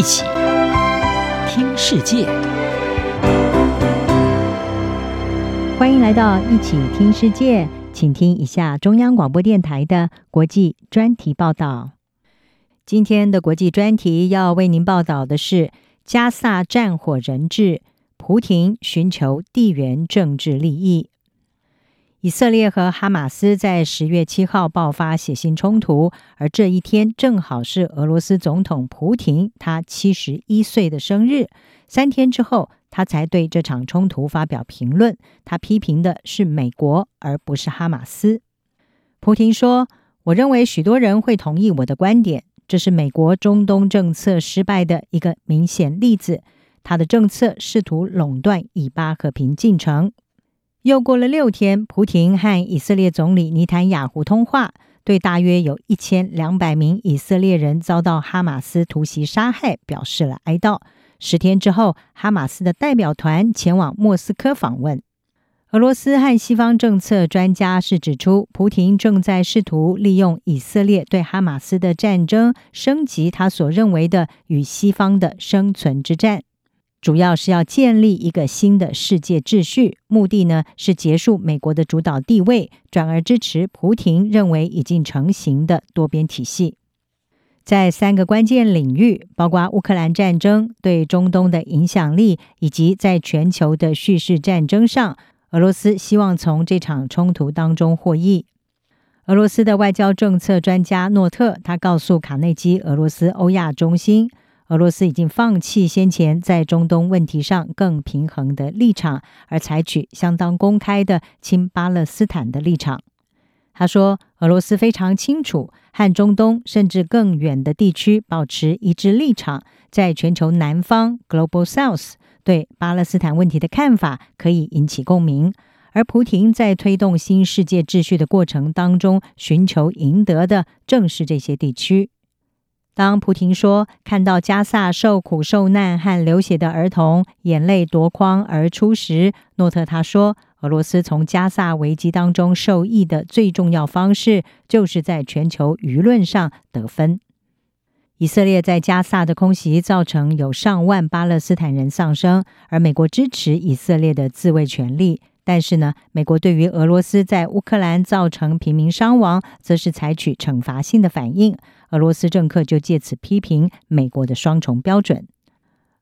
一起听世界，欢迎来到一起听世界，请听一下中央广播电台的国际专题报道。今天的国际专题要为您报道的是加萨战火人质，蒲亭寻求地缘政治利益。以色列和哈马斯在十月七号爆发血腥冲突，而这一天正好是俄罗斯总统普廷他七十一岁的生日。三天之后，他才对这场冲突发表评论。他批评的是美国，而不是哈马斯。普廷说：“我认为许多人会同意我的观点，这是美国中东政策失败的一个明显例子。他的政策试图垄断以巴和平进程。”又过了六天，蒲亭和以色列总理尼坦雅胡通话，对大约有一千两百名以色列人遭到哈马斯突袭杀害表示了哀悼。十天之后，哈马斯的代表团前往莫斯科访问。俄罗斯和西方政策专家是指出，蒲亭正在试图利用以色列对哈马斯的战争，升级他所认为的与西方的生存之战。主要是要建立一个新的世界秩序，目的呢是结束美国的主导地位，转而支持蒲亭认为已经成型的多边体系。在三个关键领域，包括乌克兰战争对中东的影响力，以及在全球的叙事战争上，俄罗斯希望从这场冲突当中获益。俄罗斯的外交政策专家诺特，他告诉卡内基俄罗斯欧亚中心。俄罗斯已经放弃先前在中东问题上更平衡的立场，而采取相当公开的亲巴勒斯坦的立场。他说：“俄罗斯非常清楚，和中东甚至更远的地区保持一致立场，在全球南方 （Global South） 对巴勒斯坦问题的看法可以引起共鸣。而普廷在推动新世界秩序的过程当中，寻求赢得的正是这些地区。”当蒲亭说看到加萨受苦受难和流血的儿童眼泪夺眶而出时，诺特他说，俄罗斯从加萨危机当中受益的最重要方式，就是在全球舆论上得分。以色列在加萨的空袭造成有上万巴勒斯坦人丧生，而美国支持以色列的自卫权利。但是呢，美国对于俄罗斯在乌克兰造成平民伤亡，则是采取惩罚性的反应。俄罗斯政客就借此批评美国的双重标准。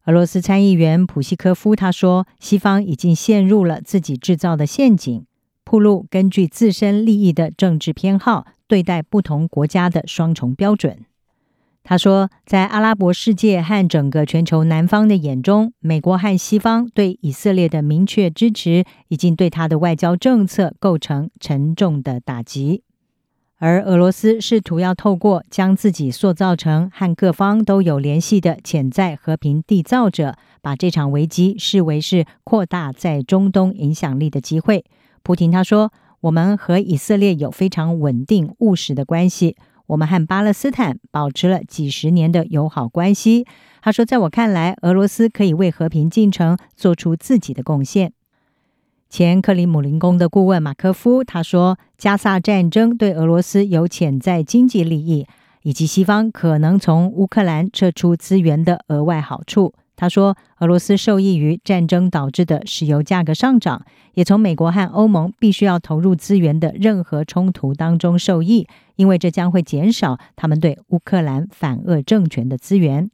俄罗斯参议员普希科夫他说：“西方已经陷入了自己制造的陷阱，铺路根据自身利益的政治偏好对待不同国家的双重标准。”他说，在阿拉伯世界和整个全球南方的眼中，美国和西方对以色列的明确支持，已经对他的外交政策构成沉重的打击。而俄罗斯试图要透过将自己塑造成和各方都有联系的潜在和平缔造者，把这场危机视为是扩大在中东影响力的机会。蒲亭他说：“我们和以色列有非常稳定务实的关系。”我们和巴勒斯坦保持了几十年的友好关系。他说，在我看来，俄罗斯可以为和平进程做出自己的贡献。前克里姆林宫的顾问马科夫他说，加萨战争对俄罗斯有潜在经济利益，以及西方可能从乌克兰撤出资源的额外好处。他说，俄罗斯受益于战争导致的石油价格上涨，也从美国和欧盟必须要投入资源的任何冲突当中受益，因为这将会减少他们对乌克兰反俄政权的资源。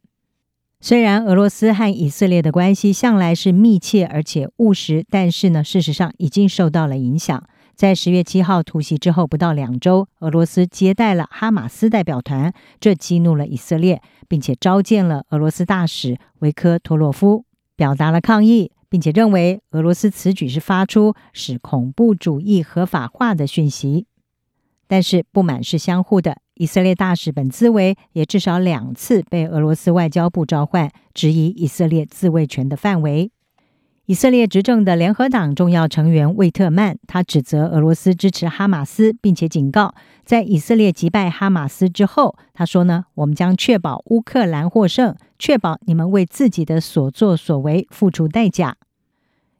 虽然俄罗斯和以色列的关系向来是密切而且务实，但是呢，事实上已经受到了影响。在十月七号突袭之后不到两周，俄罗斯接待了哈马斯代表团，这激怒了以色列，并且召见了俄罗斯大使维科托洛夫，表达了抗议，并且认为俄罗斯此举是发出使恐怖主义合法化的讯息。但是不满是相互的，以色列大使本兹维也至少两次被俄罗斯外交部召唤，质疑以色列自卫权的范围。以色列执政的联合党重要成员魏特曼，他指责俄罗斯支持哈马斯，并且警告，在以色列击败哈马斯之后，他说呢，我们将确保乌克兰获胜，确保你们为自己的所作所为付出代价。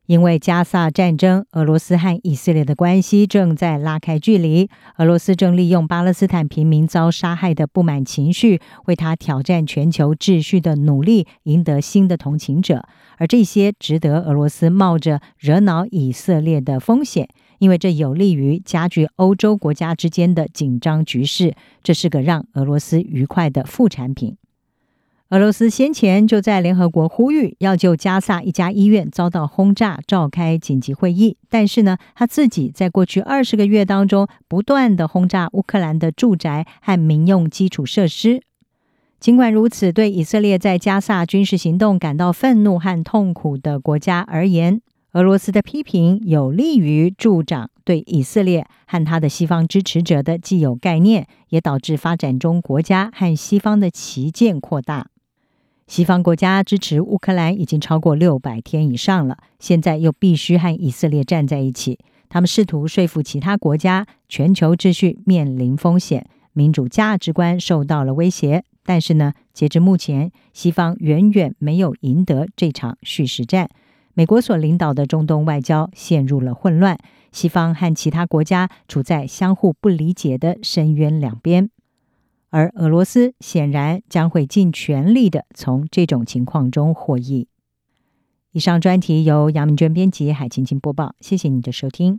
因为加萨战争，俄罗斯和以色列的关系正在拉开距离。俄罗斯正利用巴勒斯坦平民遭杀害的不满情绪，为他挑战全球秩序的努力赢得新的同情者。而这些值得俄罗斯冒着惹恼以色列的风险，因为这有利于加剧欧洲国家之间的紧张局势。这是个让俄罗斯愉快的副产品。俄罗斯先前就在联合国呼吁要就加萨一家医院遭到轰炸召开紧急会议，但是呢，他自己在过去二十个月当中不断的轰炸乌克兰的住宅和民用基础设施。尽管如此，对以色列在加萨军事行动感到愤怒和痛苦的国家而言，俄罗斯的批评有利于助长对以色列和他的西方支持者的既有概念，也导致发展中国家和西方的旗舰扩大。西方国家支持乌克兰已经超过六百天以上了，现在又必须和以色列站在一起。他们试图说服其他国家，全球秩序面临风险，民主价值观受到了威胁。但是呢，截至目前，西方远远没有赢得这场叙事战。美国所领导的中东外交陷入了混乱，西方和其他国家处在相互不理解的深渊两边。而俄罗斯显然将会尽全力的从这种情况中获益。以上专题由杨明娟编辑，海青青播报。谢谢你的收听。